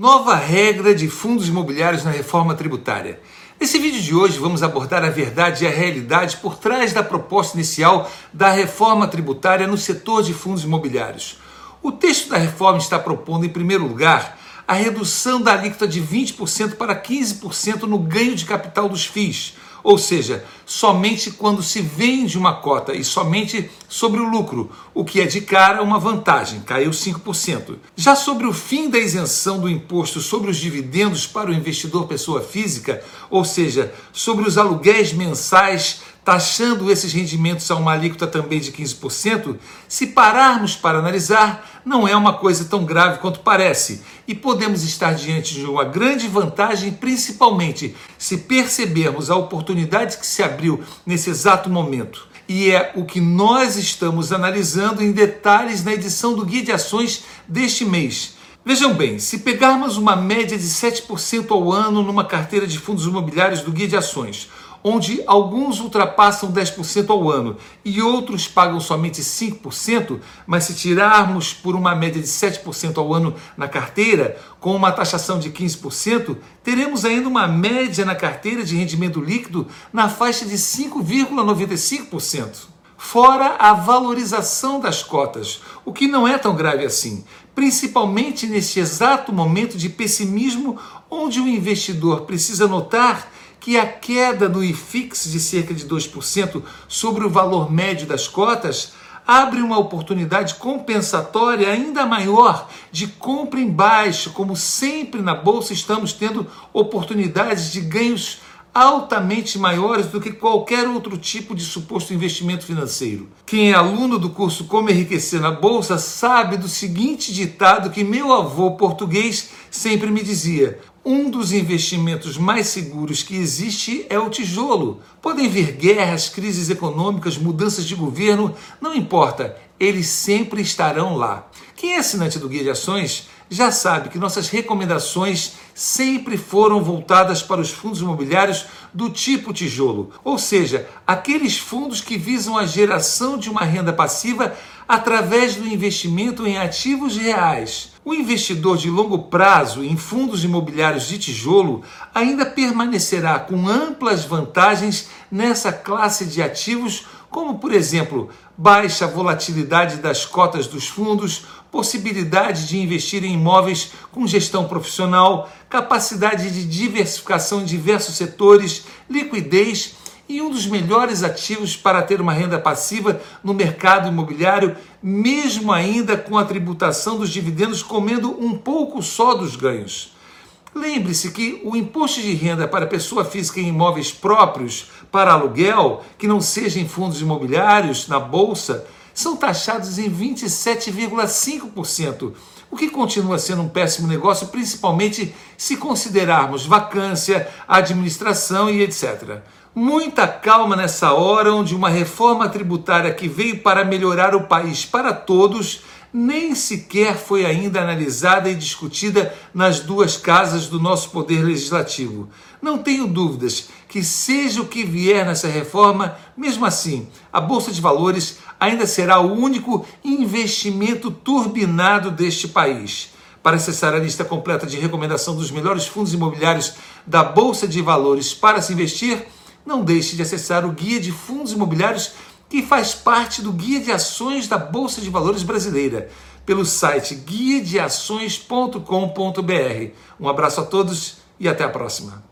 Nova regra de fundos imobiliários na reforma tributária. Nesse vídeo de hoje vamos abordar a verdade e a realidade por trás da proposta inicial da reforma tributária no setor de fundos imobiliários. O texto da reforma está propondo, em primeiro lugar, a redução da alíquota de 20% para 15% no ganho de capital dos FIIs, ou seja, somente quando se vende uma cota e somente sobre o lucro, o que é de cara uma vantagem, caiu 5%. Já sobre o fim da isenção do imposto sobre os dividendos para o investidor pessoa física, ou seja, sobre os aluguéis mensais taxando esses rendimentos a uma alíquota também de 15%, se pararmos para analisar, não é uma coisa tão grave quanto parece e podemos estar diante de uma grande vantagem, principalmente se percebermos a oportunidade que se abriu nesse exato momento. E é o que nós estamos analisando em detalhes na edição do Guia de Ações deste mês. Vejam bem, se pegarmos uma média de 7% ao ano numa carteira de fundos imobiliários do Guia de Ações, onde alguns ultrapassam 10% ao ano e outros pagam somente 5%, mas se tirarmos por uma média de 7% ao ano na carteira, com uma taxação de 15%, teremos ainda uma média na carteira de rendimento líquido na faixa de 5,95%. Fora a valorização das cotas, o que não é tão grave assim, principalmente neste exato momento de pessimismo, onde o investidor precisa notar que a queda no IFIX de cerca de 2% sobre o valor médio das cotas abre uma oportunidade compensatória ainda maior de compra em baixo, como sempre na bolsa estamos tendo oportunidades de ganhos altamente maiores do que qualquer outro tipo de suposto investimento financeiro. Quem é aluno do curso Como Enriquecer na Bolsa sabe do seguinte ditado que meu avô português sempre me dizia: um dos investimentos mais seguros que existe é o tijolo. Podem vir guerras, crises econômicas, mudanças de governo, não importa, eles sempre estarão lá. Quem é assinante do Guia de Ações já sabe que nossas recomendações sempre foram voltadas para os fundos imobiliários do tipo tijolo, ou seja, aqueles fundos que visam a geração de uma renda passiva através do investimento em ativos reais. O investidor de longo prazo em fundos imobiliários de tijolo ainda permanecerá com amplas vantagens nessa classe de ativos, como, por exemplo, baixa volatilidade das cotas dos fundos, possibilidade de investir em imóveis com gestão profissional, capacidade de diversificação em diversos setores, liquidez e um dos melhores ativos para ter uma renda passiva no mercado imobiliário, mesmo ainda com a tributação dos dividendos comendo um pouco só dos ganhos. Lembre-se que o imposto de renda para pessoa física em imóveis próprios para aluguel, que não sejam em fundos imobiliários, na bolsa, são taxados em 27,5%, o que continua sendo um péssimo negócio, principalmente se considerarmos vacância, administração e etc. Muita calma nessa hora, onde uma reforma tributária que veio para melhorar o país para todos nem sequer foi ainda analisada e discutida nas duas casas do nosso Poder Legislativo. Não tenho dúvidas que, seja o que vier nessa reforma, mesmo assim, a Bolsa de Valores ainda será o único investimento turbinado deste país. Para acessar a lista completa de recomendação dos melhores fundos imobiliários da Bolsa de Valores para se investir, não deixe de acessar o Guia de Fundos Imobiliários que faz parte do Guia de Ações da Bolsa de Valores Brasileira, pelo site guiadeações.com.br. Um abraço a todos e até a próxima.